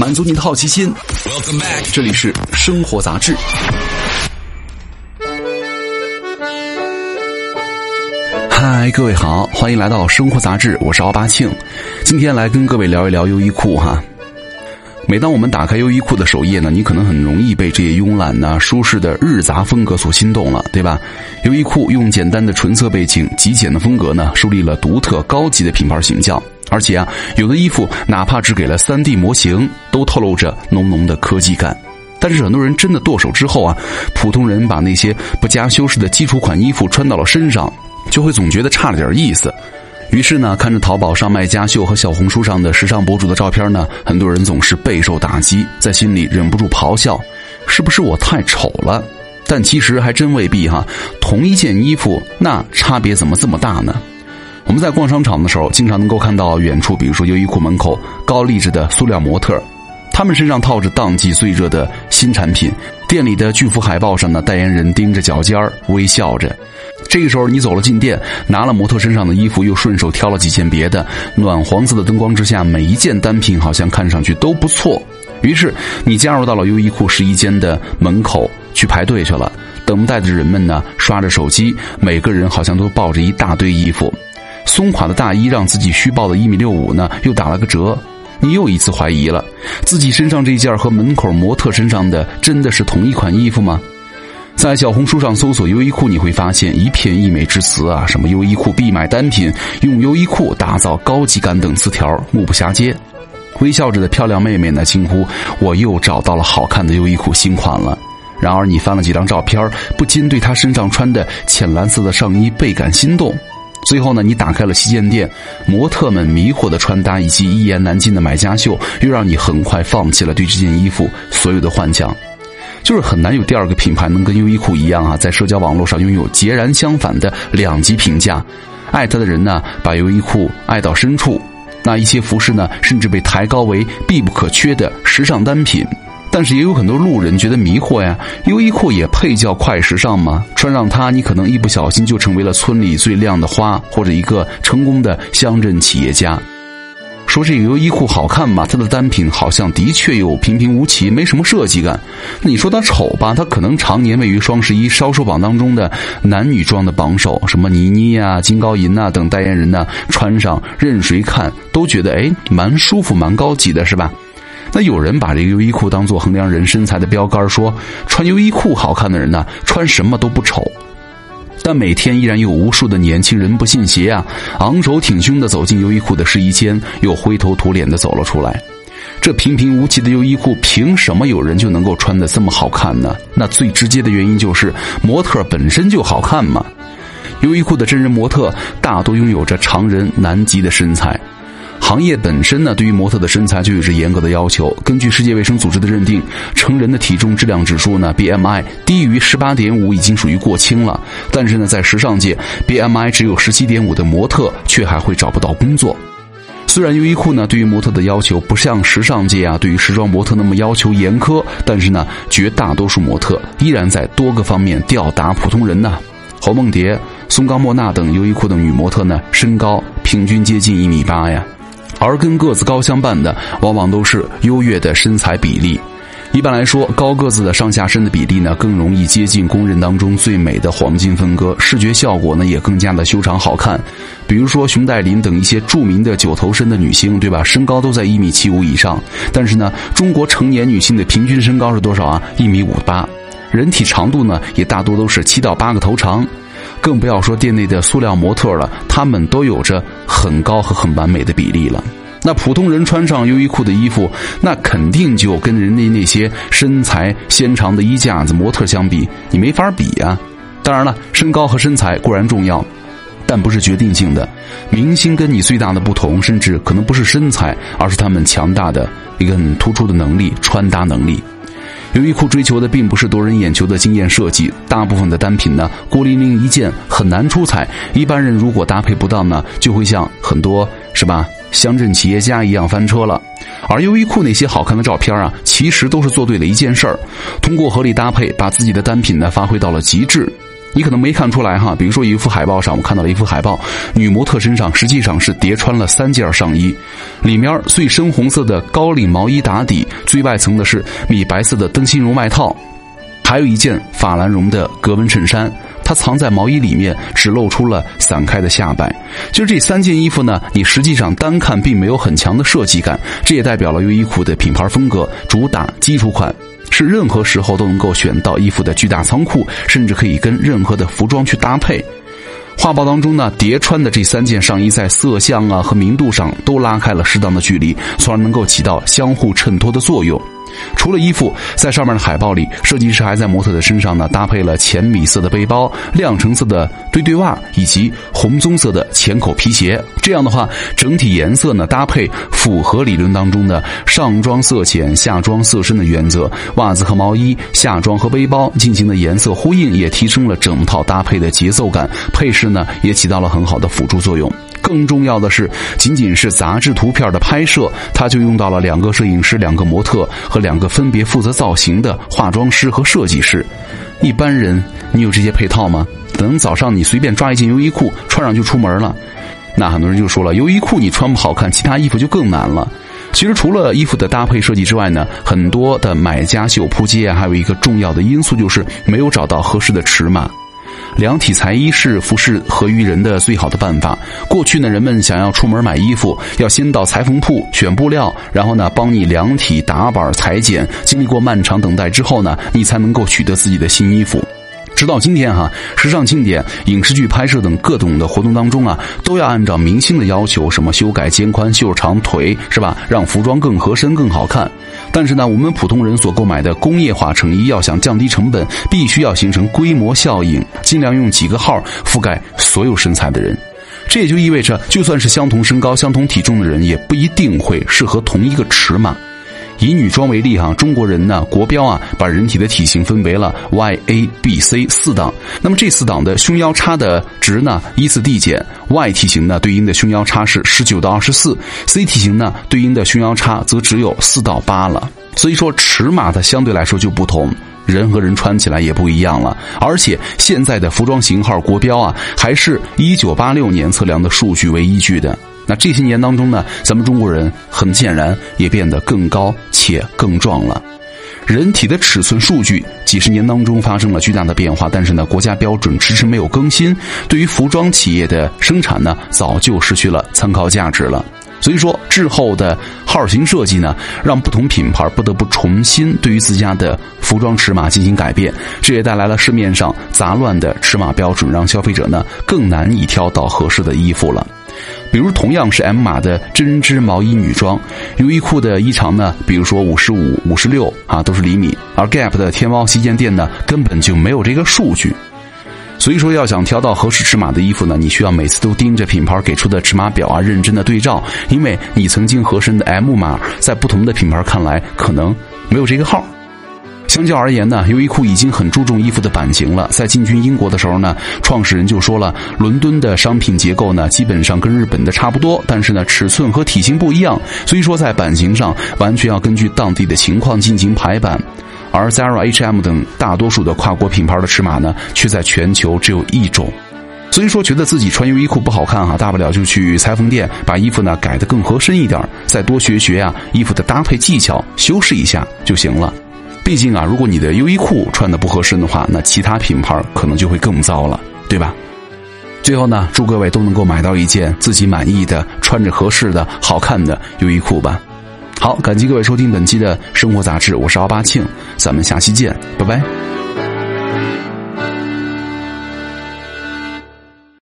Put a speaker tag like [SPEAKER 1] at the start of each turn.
[SPEAKER 1] 满足你的好奇心。这里是生活杂志。嗨，各位好，欢迎来到生活杂志，我是奥巴庆。今天来跟各位聊一聊优衣库哈。每当我们打开优衣库的首页呢，你可能很容易被这些慵懒呐、舒适的日杂风格所心动了，对吧？优衣库用简单的纯色背景、极简的风格呢，树立了独特高级的品牌形象。而且啊，有的衣服哪怕只给了 3D 模型，都透露着浓浓的科技感。但是很多人真的剁手之后啊，普通人把那些不加修饰的基础款衣服穿到了身上，就会总觉得差了点意思。于是呢，看着淘宝上卖家秀和小红书上的时尚博主的照片呢，很多人总是备受打击，在心里忍不住咆哮：是不是我太丑了？但其实还真未必哈。同一件衣服，那差别怎么这么大呢？我们在逛商场的时候，经常能够看到远处，比如说优衣库门口高立着的塑料模特，他们身上套着当季最热的新产品。店里的巨幅海报上呢，代言人盯着脚尖儿微笑着。这个时候，你走了进店，拿了模特身上的衣服，又顺手挑了几件别的。暖黄色的灯光之下，每一件单品好像看上去都不错。于是，你加入到了优衣库试衣间的门口去排队去了。等待的人们呢，刷着手机，每个人好像都抱着一大堆衣服。松垮的大衣让自己虚报的一米六五呢，又打了个折。你又一次怀疑了，自己身上这件和门口模特身上的真的是同一款衣服吗？在小红书上搜索优衣库，你会发现一片溢美之词啊，什么优衣库必买单品，用优衣库打造高级感等词条目不暇接。微笑着的漂亮妹妹呢，惊呼：“我又找到了好看的优衣库新款了。”然而你翻了几张照片，不禁对她身上穿的浅蓝色的上衣倍感心动。最后呢，你打开了旗舰店，模特们迷惑的穿搭以及一言难尽的买家秀，又让你很快放弃了对这件衣服所有的幻想。就是很难有第二个品牌能跟优衣库一样啊，在社交网络上拥有截然相反的两极评价。爱它的人呢，把优衣库爱到深处；那一些服饰呢，甚至被抬高为必不可缺的时尚单品。但是也有很多路人觉得迷惑呀，优衣库也配叫快时尚吗？穿上它，你可能一不小心就成为了村里最靓的花，或者一个成功的乡镇企业家。说这个优衣库好看吧？它的单品好像的确有平平无奇，没什么设计感。你说它丑吧？它可能常年位于双十一销售榜当中的男女装的榜首，什么倪妮呀、金高银呐等代言人呢，穿上任谁看都觉得哎，蛮舒服、蛮高级的，是吧？那有人把这个优衣库当做衡量人身材的标杆，说穿优衣库好看的人呢，穿什么都不丑。但每天依然有无数的年轻人不信邪啊，昂首挺胸的走进优衣库的试衣间，又灰头土脸的走了出来。这平平无奇的优衣库，凭什么有人就能够穿的这么好看呢？那最直接的原因就是模特本身就好看嘛。优衣库的真人模特大多拥有着常人难及的身材。行业本身呢，对于模特的身材就有着严格的要求。根据世界卫生组织的认定，成人的体重质量指数呢 （BMI） 低于十八点五已经属于过轻了。但是呢，在时尚界，BMI 只有十七点五的模特却还会找不到工作。虽然优衣库呢对于模特的要求不像时尚界啊对于时装模特那么要求严苛，但是呢，绝大多数模特依然在多个方面吊打普通人呢。侯梦蝶、松冈莫娜等优衣库的女模特呢，身高平均接近一米八呀。而跟个子高相伴的，往往都是优越的身材比例。一般来说，高个子的上下身的比例呢，更容易接近公认当中最美的黄金分割，视觉效果呢也更加的修长好看。比如说熊黛林等一些著名的九头身的女星，对吧？身高都在一米七五以上。但是呢，中国成年女性的平均身高是多少啊？一米五八。人体长度呢，也大多都是七到八个头长。更不要说店内的塑料模特了，他们都有着很高和很完美的比例了。那普通人穿上优衣库的衣服，那肯定就跟人家那些身材纤长的衣架子模特相比，你没法比呀。当然了，身高和身材固然重要，但不是决定性的。明星跟你最大的不同，甚至可能不是身材，而是他们强大的一个很突出的能力——穿搭能力。优衣库追求的并不是夺人眼球的惊艳设计，大部分的单品呢孤零零一件很难出彩。一般人如果搭配不当呢，就会像很多是吧乡镇企业家一样翻车了。而优衣库那些好看的照片啊，其实都是做对了一件事儿，通过合理搭配，把自己的单品呢发挥到了极致。你可能没看出来哈，比如说一幅海报上，我看到了一幅海报，女模特身上实际上是叠穿了三件上衣，里面最深红色的高领毛衣打底，最外层的是米白色的灯芯绒外套，还有一件法兰绒的格纹衬衫。它藏在毛衣里面，只露出了散开的下摆。就这三件衣服呢，你实际上单看并没有很强的设计感，这也代表了优衣库的品牌风格，主打基础款，是任何时候都能够选到衣服的巨大仓库，甚至可以跟任何的服装去搭配。画报当中呢，叠穿的这三件上衣在色相啊和明度上都拉开了适当的距离，从而能够起到相互衬托的作用。除了衣服，在上面的海报里，设计师还在模特的身上呢搭配了浅米色的背包、亮橙色的堆堆袜以及红棕色的浅口皮鞋。这样的话，整体颜色呢搭配符合理论当中的上装色浅、下装色深的原则。袜子和毛衣、下装和背包进行的颜色呼应，也提升了整套搭配的节奏感。配饰呢也起到了很好的辅助作用。更重要的是，仅仅是杂志图片的拍摄，他就用到了两个摄影师、两个模特和两个分别负责造型的化妆师和设计师。一般人，你有这些配套吗？等早上你随便抓一件优衣库穿上就出门了，那很多人就说了，优衣库你穿不好看，其他衣服就更难了。其实除了衣服的搭配设计之外呢，很多的买家秀铺街还有一个重要的因素就是没有找到合适的尺码。量体裁衣是服饰合于人的最好的办法。过去呢，人们想要出门买衣服，要先到裁缝铺选布料，然后呢帮你量体打板裁剪，经历过漫长等待之后呢，你才能够取得自己的新衣服。直到今天哈，时尚庆典、影视剧拍摄等各种的活动当中啊，都要按照明星的要求，什么修改肩宽、袖长、腿是吧？让服装更合身、更好看。但是呢，我们普通人所购买的工业化成衣，要想降低成本，必须要形成规模效应，尽量用几个号覆盖所有身材的人。这也就意味着，就算是相同身高、相同体重的人，也不一定会适合同一个尺码。以女装为例哈，中国人呢国标啊，把人体的体型分为了 Y、A、B、C 四档。那么这四档的胸腰差的值呢依次递减，Y 体型呢对应的胸腰差是十九到二十四，C 体型呢对应的胸腰差则只有四到八了。所以说尺码它相对来说就不同，人和人穿起来也不一样了。而且现在的服装型号国标啊，还是一九八六年测量的数据为依据的。那这些年当中呢，咱们中国人很显然也变得更高且更壮了。人体的尺寸数据几十年当中发生了巨大的变化，但是呢，国家标准迟迟没有更新，对于服装企业的生产呢，早就失去了参考价值了。所以说，滞后的号型设计呢，让不同品牌不得不重新对于自家的服装尺码进行改变，这也带来了市面上杂乱的尺码标准，让消费者呢更难以挑到合适的衣服了。比如同样是 M 码的针织毛衣女装，优衣库的衣长呢，比如说五十五、五十六啊，都是厘米；而 Gap 的天猫旗舰店呢，根本就没有这个数据。所以说，要想挑到合适尺码的衣服呢，你需要每次都盯着品牌给出的尺码表啊，认真的对照，因为你曾经合身的 M 码，在不同的品牌看来可能没有这个号。相较而言呢，优衣库已经很注重衣服的版型了。在进军英国的时候呢，创始人就说了，伦敦的商品结构呢，基本上跟日本的差不多，但是呢，尺寸和体型不一样，所以说在版型上完全要根据当地的情况进行排版。而 Zara、H&M 等大多数的跨国品牌的尺码呢，却在全球只有一种。所以说，觉得自己穿优衣库不好看哈，大不了就去裁缝店把衣服呢改得更合身一点，再多学学啊衣服的搭配技巧，修饰一下就行了。毕竟啊，如果你的优衣库穿的不合身的话，那其他品牌可能就会更糟了，对吧？最后呢，祝各位都能够买到一件自己满意的、穿着合适的、好看的优衣库吧。好，感谢各位收听本期的生活杂志，我是奥巴庆，咱们下期见，拜拜。